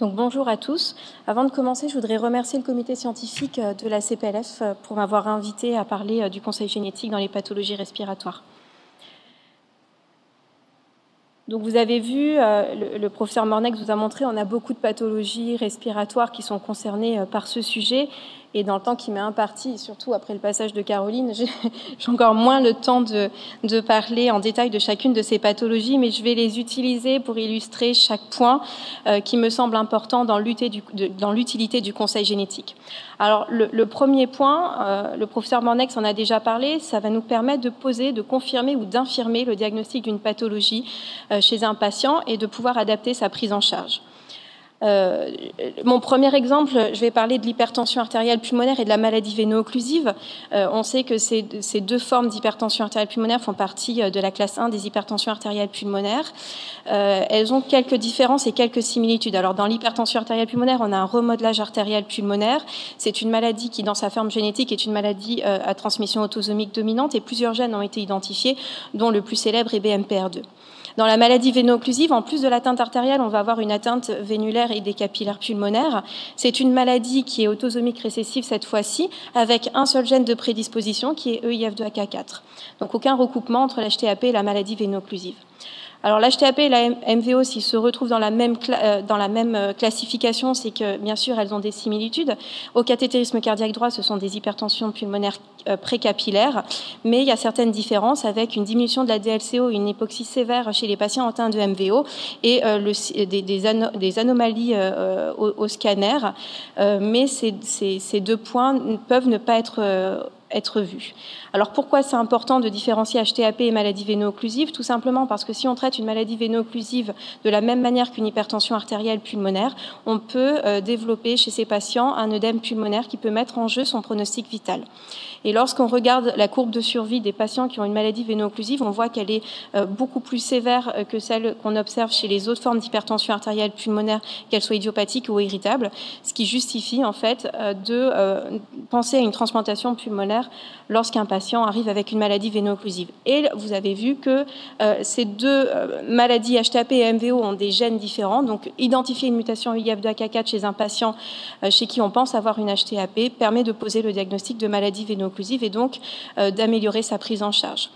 Donc bonjour à tous. Avant de commencer, je voudrais remercier le comité scientifique euh, de la CPLF euh, pour m'avoir invité à parler euh, du conseil génétique dans les pathologies respiratoires. Donc vous avez vu, le, professeur Mornex vous a montré, on a beaucoup de pathologies respiratoires qui sont concernées par ce sujet. Et dans le temps qui m'est imparti, surtout après le passage de Caroline, j'ai encore moins le temps de, parler en détail de chacune de ces pathologies, mais je vais les utiliser pour illustrer chaque point euh, qui me semble important dans l'utilité du conseil génétique. Alors le, le premier point, euh, le professeur Mornex en a déjà parlé, ça va nous permettre de poser, de confirmer ou d'infirmer le diagnostic d'une pathologie euh, chez un patient et de pouvoir adapter sa prise en charge. Euh, mon premier exemple, je vais parler de l'hypertension artérielle pulmonaire et de la maladie véno-occlusive. Euh, on sait que ces, deux formes d'hypertension artérielle pulmonaire font partie euh, de la classe 1 des hypertensions artérielles pulmonaires. Elles ont quelques différences et quelques similitudes. Alors, dans l'hypertension artérielle pulmonaire, on a un remodelage artériel pulmonaire. C'est une maladie qui, dans sa forme génétique, est une maladie à transmission autosomique dominante et plusieurs gènes ont été identifiés, dont le plus célèbre est BMPR2. Dans la maladie véno-occlusive, en plus de l'atteinte artérielle, on va avoir une atteinte vénulaire et des capillaires pulmonaires. C'est une maladie qui est autosomique récessive cette fois-ci, avec un seul gène de prédisposition qui est EIF2AK4. Donc aucun recoupement entre l'HTAP et la maladie véno-occlusive. Alors l'HTAP et la MVO, s'ils se retrouvent dans la même, euh, euh, classification, c'est que bien sûr elles ont des similitudes. Au cathétérisme cardiaque droit, ce sont des hypertensions pulmonaires euh, précapillaires, mais il y a certaines différences avec une diminution de la DLCO, une hypoxie sévère chez les patients atteints de MVO et le, des, des, anomalies au, scanner. mais ces, ces, deux points peuvent ne pas être être vu. Alors pourquoi c'est important de différencier HTAP et maladie véno-occlusive Tout simplement parce que si on traite une maladie véno-occlusive de la même manière qu'une hypertension artérielle pulmonaire, on peut euh, développer chez ces patients un œdème pulmonaire qui peut mettre en jeu son pronostic vital. Et lorsqu'on regarde la courbe de survie des patients qui ont une maladie véno-occlusive, on voit qu'elle est euh, beaucoup plus sévère euh, que celle qu'on observe chez les autres formes d'hypertension artérielle pulmonaire, qu'elles soient idiopathiques ou irritables, ce qui justifie en fait de penser à une transplantation pulmonaire lorsqu'un patient arrive avec une maladie véno-occlusive. Et vous avez vu que euh, ces deux euh, maladies HTAP et MVO ont des gènes différents. Donc, identifier une mutation IF2AK4 chez un patient euh, chez qui on pense avoir une HTAP permet de poser le diagnostic de maladie véno-occlusive et donc d'améliorer sa prise en charge.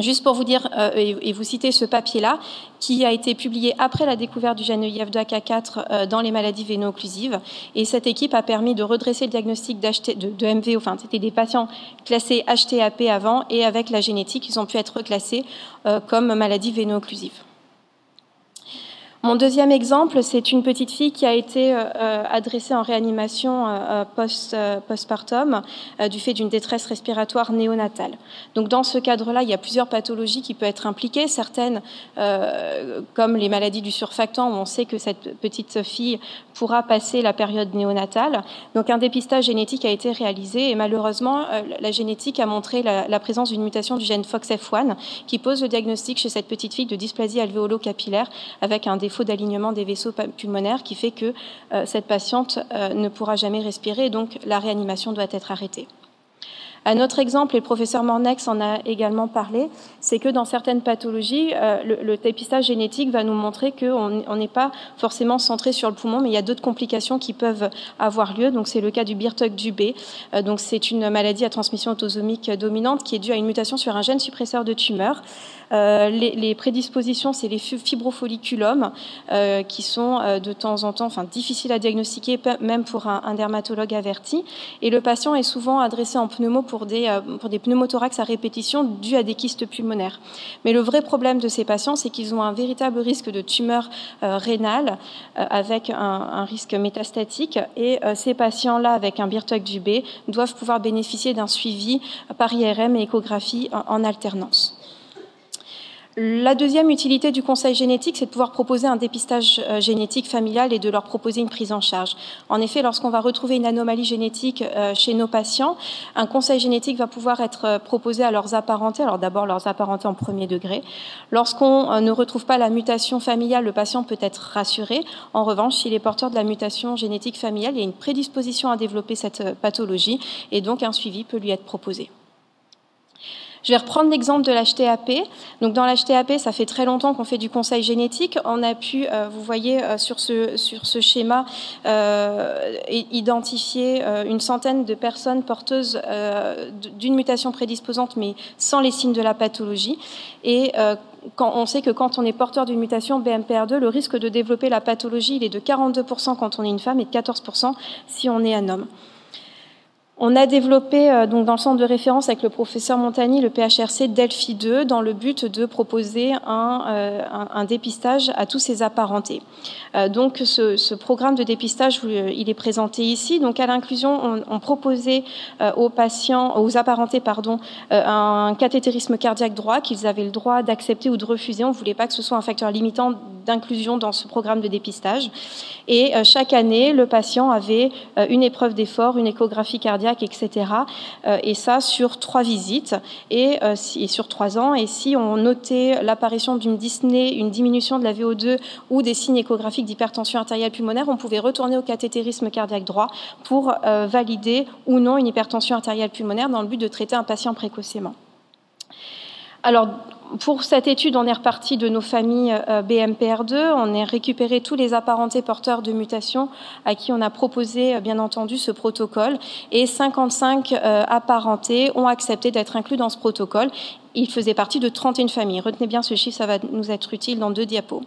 Juste pour vous dire euh, et, vous citer ce papier-là, qui a été publié après la découverte du gène EIF2AK4 euh, dans les maladies véno-occlusives. Et cette équipe a permis de redresser le diagnostic de, de, MVO. Enfin, c'était des patients classés HTAP avant et avec la génétique, ils ont pu être classés euh, comme maladie véno-occlusive. Mon deuxième exemple, c'est une petite fille qui a été euh, euh, adressée en réanimation euh, post, postpartum du fait d'une détresse respiratoire néonatale. Donc dans ce cadre-là, il y a plusieurs pathologies qui peuvent être impliquées, certaines comme les maladies du surfactant, où on sait que cette petite fille pourra passer la période néonatale. Donc un dépistage génétique a été réalisé et malheureusement, la génétique a montré la, la présence d'une mutation du gène FOXF1 qui pose le diagnostic chez cette petite fille de dysplasie alvéolo-capillaire avec un défaut d'alignement des vaisseaux pulmonaires qui fait que euh, cette patiente euh, ne pourra jamais respirer et donc la réanimation doit être arrêtée. Un autre exemple, et le professeur Mornex en a également parlé, c'est que dans certaines pathologies, euh, le, dépistage génétique va nous montrer qu'on n'est pas forcément centré sur le poumon, mais il y a d'autres complications qui peuvent avoir lieu. Donc c'est le cas du Birtog-Dubé. Euh, donc c'est une maladie à transmission autosomique dominante qui est due à une mutation sur un gène suppresseur de tumeur. Euh, les, prédispositions, c'est les fibrofolliculomes qui sont de temps en temps, enfin difficiles à diagnostiquer, même pour un, dermatologue averti. Et le patient est souvent adressé en pneumo pour des, euh, pneumothorax à répétition dus à des kystes pulmonaires. Mais le vrai problème de ces patients, c'est qu'ils ont un véritable risque de tumeur euh, rénale euh, avec un, risque métastatique. Et ces patients-là, avec un Birtog du B, doivent pouvoir bénéficier d'un suivi par IRM et échographie en alternance. La deuxième utilité du conseil génétique, c'est de pouvoir proposer un dépistage euh, génétique familial et de leur proposer une prise en charge. En effet, lorsqu'on va retrouver une anomalie génétique euh, chez nos patients, un conseil génétique va pouvoir être euh, proposé à leurs apparentés, alors d'abord leurs apparentés en premier degré. Lorsqu'on ne retrouve pas la mutation familiale, le patient peut être rassuré. En revanche, s'il est porteur de la mutation génétique familiale, il y a une prédisposition à développer cette pathologie et donc un suivi peut lui être proposé. Je vais reprendre l'exemple de l'HTAP. Donc dans l'HTAP, ça fait très longtemps qu'on fait du conseil génétique. On a pu, euh, vous voyez euh, sur, ce, schéma, euh, identifier une centaine de personnes porteuses d'une mutation prédisposante, mais sans les signes de la pathologie. Et on sait que quand on est porteur d'une mutation BMPR2, le risque de développer la pathologie est de 42% quand on est une femme et de 14% si on est un homme. On a développé euh, donc dans le centre de référence avec le professeur Montagny le PHRC Delphi 2 dans le but de proposer un, euh, dépistage à tous ces apparentés. Euh, donc ce, programme de dépistage, il est présenté ici. Donc à l'inclusion, on, on, proposait aux patients, aux apparentés, pardon, un cathétérisme cardiaque droit qu'ils avaient le droit d'accepter ou de refuser. On ne voulait pas que ce soit un facteur limitant d'inclusion dans ce programme de dépistage. Et chaque année, le patient avait une épreuve d'effort, une échographie cardiaque etc. Euh, et ça sur trois visites et, euh, sur trois ans. Et si on notait l'apparition d'une dyspnée, une diminution de la VO2 ou des signes échographiques d'hypertension artérielle pulmonaire, on pouvait retourner au cathétérisme cardiaque droit pour euh, valider ou non une hypertension artérielle pulmonaire dans le but de traiter un patient précocement. Alors, pour cette étude, on est reparti de nos familles euh, BMPR2. On a récupéré tous les apparentés porteurs de mutations à qui on a proposé, euh, bien entendu, ce protocole. Et 55 euh, apparentés ont accepté d'être inclus dans ce protocole. Il faisait partie de 31 familles. Retenez bien ce chiffre, ça va nous être utile dans deux diapos.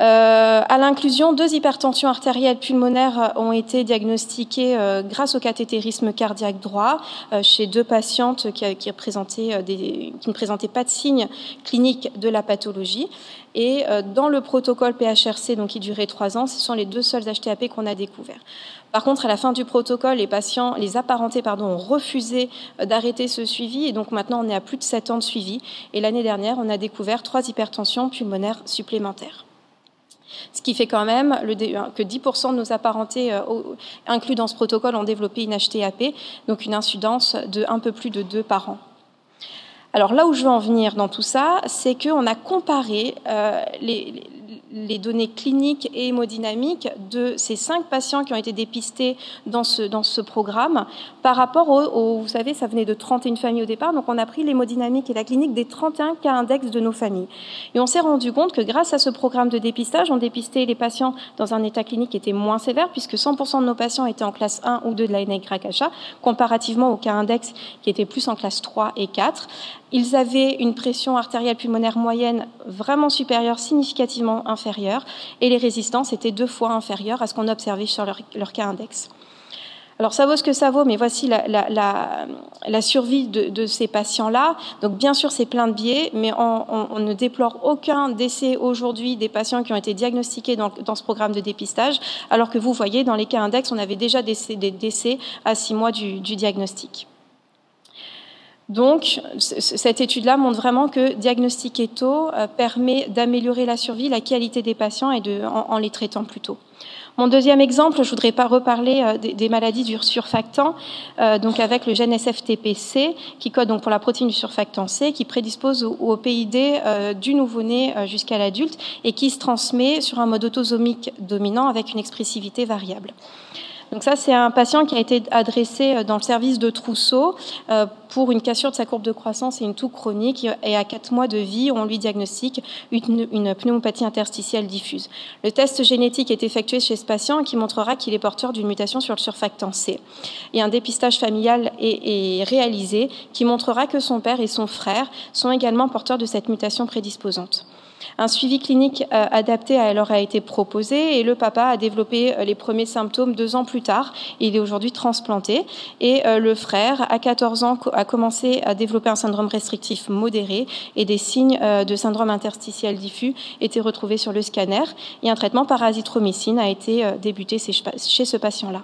Euh, à l'inclusion, deux hypertensions artérielles pulmonaires ont été diagnostiquées euh, grâce au cathétérisme cardiaque droit euh, chez deux patientes qui, qui, des, qui, ne présentaient pas de signes cliniques de la pathologie. Et dans le protocole PHRC, donc qui durait trois ans, ce sont les deux seuls HTAP qu'on a découverts. Par contre, à la fin du protocole, les patients, les apparentés, pardon, ont refusé d'arrêter ce suivi, et donc maintenant on est à plus de sept ans de suivi. Et l'année dernière, on a découvert trois hypertensions pulmonaires supplémentaires. Ce qui fait quand même que 10% de nos apparentés euh, inclus dans ce protocole ont développé une HTAP, donc une incidence de un peu plus de 2 par an. Alors là où je veux en venir dans tout ça, c'est qu'on a comparé euh, les, les données cliniques et hémodynamiques de ces cinq patients qui ont été dépistés dans ce, dans ce programme par rapport au, vous savez, ça venait de 31 familles au départ, donc on a pris l'hémodynamique et la clinique des 31 cas index de nos familles. Et on s'est rendu compte que grâce à ce programme de dépistage, on dépistait les patients dans un état clinique qui était moins sévère, puisque 100% de nos patients étaient en classe 1 ou 2 de la NYHA, comparativement au cas index qui était plus en classe 3 et 4. Ils avaient une pression artérielle pulmonaire moyenne vraiment supérieure, significativement inférieure, et les résistances étaient deux fois inférieures à ce qu'on observait sur leur, cas index. Alors ça vaut ce que ça vaut, mais voici la, survie de, ces patients-là. Donc bien sûr, c'est plein de biais, mais on, ne déplore aucun décès aujourd'hui des patients qui ont été diagnostiqués dans, ce programme de dépistage, alors que vous voyez, dans les cas index, on avait déjà des décès, à six mois du diagnostic. Donc, cette étude-là montre vraiment que diagnostiquer tôt euh, permet d'améliorer la survie, la qualité des patients et en, les traitant plus tôt. Mon deuxième exemple, je voudrais pas reparler euh, des, maladies du surfactant, euh, donc avec le gène SFTPC, qui code donc pour la protéine du surfactant C, qui prédispose au, PID du nouveau-né jusqu'à l'adulte et qui se transmet sur un mode autosomique dominant avec une expressivité variable. Donc ça, c'est un patient qui a été adressé euh, dans le service de Trousseau euh, pour une cassure de sa courbe de croissance et une toux chronique. Et à quatre mois de vie, on lui diagnostique une, pneumopathie interstitielle diffuse. Le test génétique est effectué chez ce patient qui montrera qu'il est porteur d'une mutation sur le surfactant C. Et un dépistage familial est réalisé qui montrera que son père et son frère sont également porteurs de cette mutation prédisposante. Un suivi clinique euh, adapté a été proposé et le papa a développé euh, les premiers symptômes deux ans plus tard. Il est aujourd'hui transplanté et euh, le frère, à 14 ans, a commencé à développer un syndrome restrictif modéré et des signes de syndrome interstitiel diffus étaient retrouvés sur le scanner et un traitement par azithromycine a été débuté chez ce patient-là.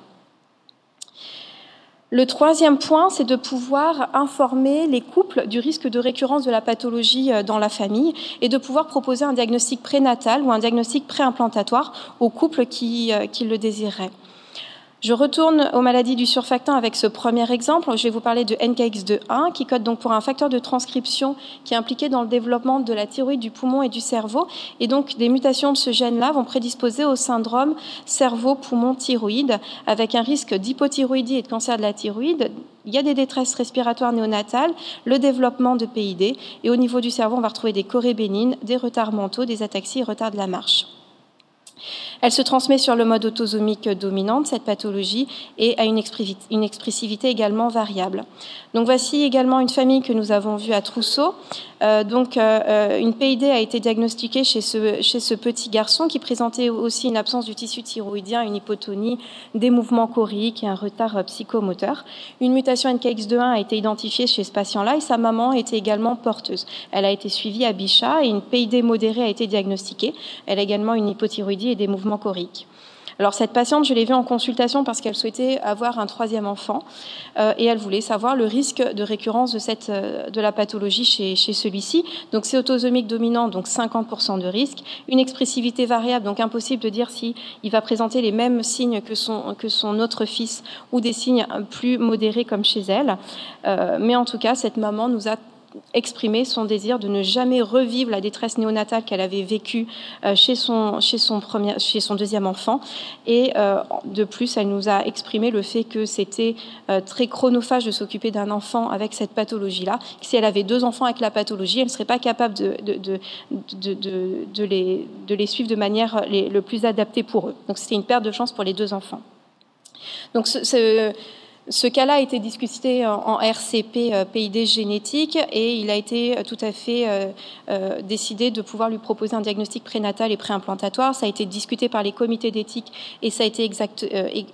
Le troisième point, c'est de pouvoir informer les couples du risque de récurrence de la pathologie euh, dans la famille et de pouvoir proposer un diagnostic prénatal ou un diagnostic préimplantatoire aux couples qui, euh, qui le désireraient. Je retourne aux maladies du surfactant avec ce premier exemple. Je vais vous parler de NKX2-1 qui code donc pour un facteur de transcription qui est impliqué dans le développement de la thyroïde, du poumon et du cerveau. Et donc des mutations de ce gène-là vont prédisposer au syndrome cerveau-poumon-thyroïde avec un risque d'hypothyroïdie et de cancer de la thyroïde il y a des détresses respiratoires néonatales, le développement de PID, et au niveau du cerveau, on va retrouver des chorées bénignes, des retards mentaux, des ataxies et retards de la marche. Elle se transmet sur le mode autosomique dominant cette pathologie et a une, expressivité également variable. Donc voici également une famille que nous avons vue à Trousseau. Euh, donc euh, euh, une PID a été diagnostiquée chez ce, chez ce petit garçon qui présentait aussi une absence du tissu thyroïdien, une hypotonie, des mouvements choréiques et un retard psychomoteur. Une mutation NKX2-1 a été identifiée chez ce patient-là et sa maman était également porteuse. Elle a été suivie à Bichat et une PID modérée a été diagnostiquée. Elle a également une hypothyroïdie et des mouvements chorique. Alors cette patiente, je l'ai vue en consultation parce qu'elle souhaitait avoir un troisième enfant euh, et elle voulait savoir le risque de récurrence de, cette, euh, de la pathologie chez, chez celui-ci. Donc c'est autosomique dominant, donc 50% de risque. Une expressivité variable, donc impossible de dire si va présenter les mêmes signes que son, que son autre fils ou des signes plus modérés comme chez elle. Euh, mais en tout cas, cette maman nous a exprimer son désir de ne jamais revivre la détresse néonatale qu'elle avait vécue euh, chez son, chez, son premier, chez son deuxième enfant. Et euh, de plus, elle nous a exprimé le fait que c'était euh, très chronophage de s'occuper d'un enfant avec cette pathologie-là. Si elle avait deux enfants avec la pathologie, elle ne serait pas capable de, de, de, de, les, les suivre de manière le plus adaptée pour eux. Donc c'était une perte de chance pour les deux enfants. Donc ce cas-là a été discuté en RCP euh, PID génétique et il a été euh, tout à fait euh, décidé de pouvoir lui proposer un diagnostic prénatal et préimplantatoire. Ça a été discuté par les comités d'éthique et ça a été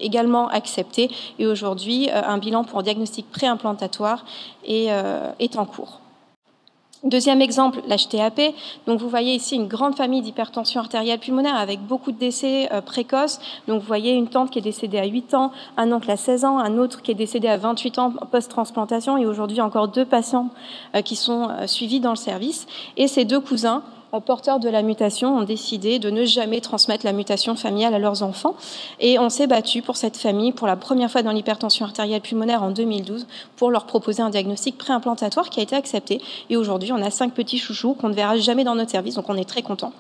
également accepté. Et aujourd'hui, un bilan pour diagnostic préimplantatoire est en cours. Deuxième exemple, l'HTAP. Donc vous voyez ici une grande famille d'hypertension artérielle pulmonaire avec beaucoup de décès euh, précoces. Donc vous voyez une tante qui est décédée à 8 ans, un oncle à 16 ans, un autre qui est décédé à 28 ans post-transplantation et aujourd'hui encore deux patients euh, qui sont euh, suivis dans le service. Et ces deux cousins porteurs de la mutation ont décidé de ne jamais transmettre la mutation familiale à leurs enfants. Et on s'est battu pour cette famille pour la première fois dans l'hypertension artérielle pulmonaire en 2012 pour leur proposer un diagnostic préimplantatoire qui a été accepté. Et aujourd'hui, on a cinq petits chouchous qu'on ne verra jamais dans notre service, donc on est très content.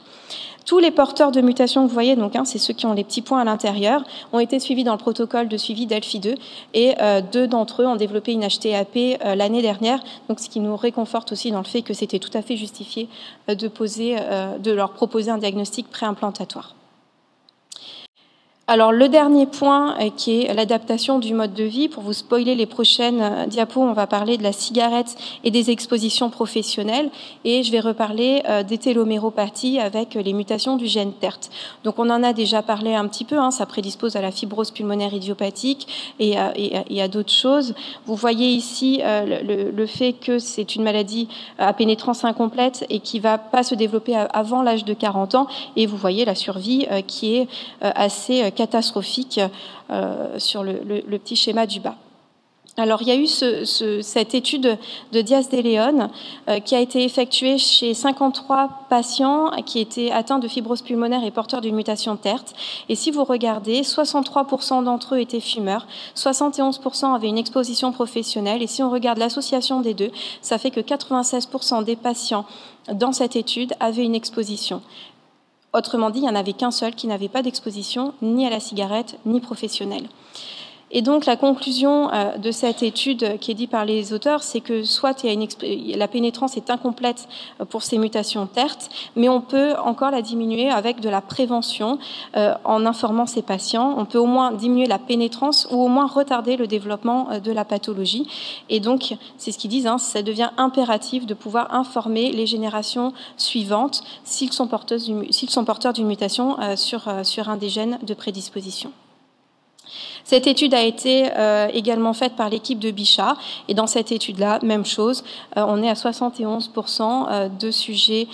Tous les porteurs de mutations que vous voyez, donc hein, c'est ceux qui ont les petits points à l'intérieur, ont été suivis dans le protocole de suivi d'Alphi 2 et euh, deux d'entre eux ont développé une HTAP euh, l'année dernière, donc ce qui nous réconforte aussi dans le fait que c'était tout à fait justifié euh, de, poser, de leur proposer un diagnostic préimplantatoire. Alors le dernier point euh, qui est l'adaptation du mode de vie. Pour vous spoiler les prochaines euh, diapos, on va parler de la cigarette et des expositions professionnelles et je vais reparler euh, des téloméropathies avec les mutations du gène TERT. Donc on en a déjà parlé un petit peu, hein, ça prédispose à la fibrose pulmonaire idiopathique et à, d'autres choses. Vous voyez ici le, fait que c'est une maladie à pénétrance incomplète et qui va pas se développer avant l'âge de 40 ans et vous voyez la survie qui est assez catastrophique euh, sur le, petit schéma du bas. Alors, il y a eu cette étude de Diaz de Leon euh, qui a été effectuée chez 53 patients qui étaient atteints de fibrose pulmonaire et porteurs d'une mutation TERT. Et si vous regardez, 63% d'entre eux étaient fumeurs, 71% avaient une exposition professionnelle. Et si on regarde l'association des deux, ça fait que 96% des patients dans cette étude avaient une exposition. Autrement dit, il n'y en avait qu'un seul qui n'avait pas d'exposition ni à la cigarette ni professionnelle. Et donc la conclusion euh, de cette étude qui est dit par les auteurs, c'est que soit la pénétrance est incomplète euh, pour ces mutations TERT, mais on peut encore la diminuer avec de la prévention euh, en informant ces patients. On peut au moins diminuer la pénétrance ou au moins retarder le développement de la pathologie. Et donc c'est ce qu'ils disent, hein, ça devient impératif de pouvoir informer les générations suivantes s'ils sont, porteurs d'une mutation sur un des gènes de prédisposition. Cette étude a été euh, également faite par l'équipe de Bichat. Et dans cette étude-là, même chose, euh, on est à 71% euh, de sujets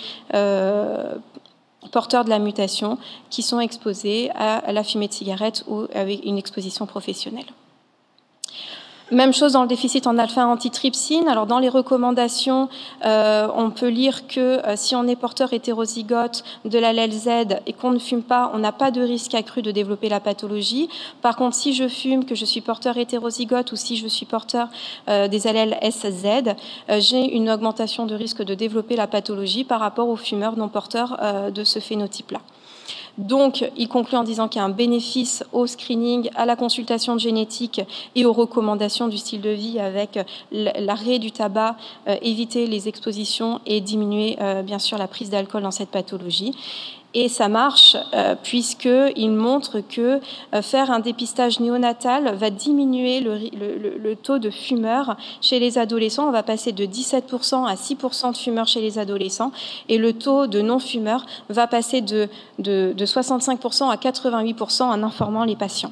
porteurs de la mutation qui sont exposés à la fumée de cigarette ou avec une exposition professionnelle. Même chose dans le déficit en alpha-antitrypsine. Alors dans les recommandations, euh, on peut lire que euh, si on est porteur hétérozygote de l'allèle Z et qu'on ne fume pas, on n'a pas de risque accru de développer la pathologie. Par contre, si je fume, que je suis porteur hétérozygote ou si je suis porteur euh, des allèles SZ, j'ai une augmentation de risque de développer la pathologie par rapport aux fumeurs non porteurs de ce phénotype-là. Donc, il conclut en disant qu'il y a un bénéfice au screening, à la consultation génétique et aux recommandations du style de vie avec l'arrêt du tabac, euh, éviter les expositions et diminuer euh, bien sûr la prise d'alcool dans cette pathologie. Et ça marche euh, puisqu'il montre que euh, faire un dépistage néonatal va diminuer le, taux de fumeurs chez les adolescents. On va passer de 17% à 6% de fumeurs chez les adolescents et le taux de non-fumeurs va passer de, de 65% à 88% en informant les patients.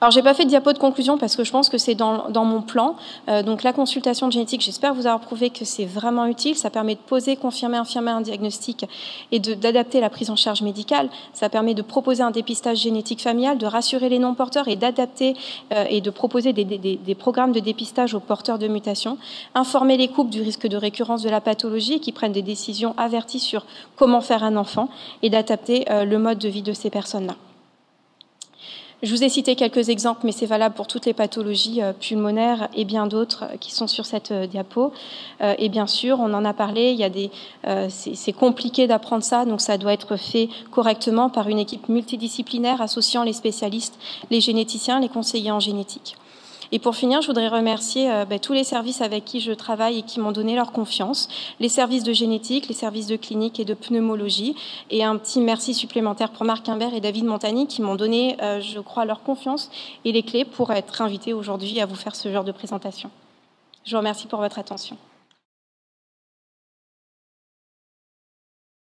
Alors, j'ai pas fait de diapo de conclusion parce que je pense que c'est dans, mon plan. Euh, donc, la consultation génétique, j'espère vous avoir prouvé que c'est vraiment utile. Ça permet de poser, confirmer, infirmer un diagnostic et d'adapter la prise en charge médicale. Ça permet de proposer un dépistage génétique familial, de rassurer les non-porteurs et d'adapter euh, et de proposer des, programmes de dépistage aux porteurs de mutations. Informer les couples du risque de récurrence de la pathologie et qui prennent des décisions averties sur comment faire un enfant et d'adapter euh, le mode de vie de ces personnes-là. Je vous ai cité quelques exemples, mais c'est valable pour toutes les pathologies euh, pulmonaires et bien d'autres euh, qui sont sur cette euh, diapo. Et bien sûr, on en a parlé, il y a des, c'est compliqué d'apprendre ça, donc ça doit être fait correctement par une équipe multidisciplinaire associant les spécialistes, les généticiens, les conseillers en génétique. Et pour finir, je voudrais remercier euh, bah, tous les services avec qui je travaille et qui m'ont donné leur confiance, les services de génétique, les services de clinique et de pneumologie, et un petit merci supplémentaire pour Marc Imbert et David Montagny qui m'ont donné, euh, je crois, leur confiance et les clés pour être invités aujourd'hui à vous faire ce genre de présentation. Je vous remercie pour votre attention.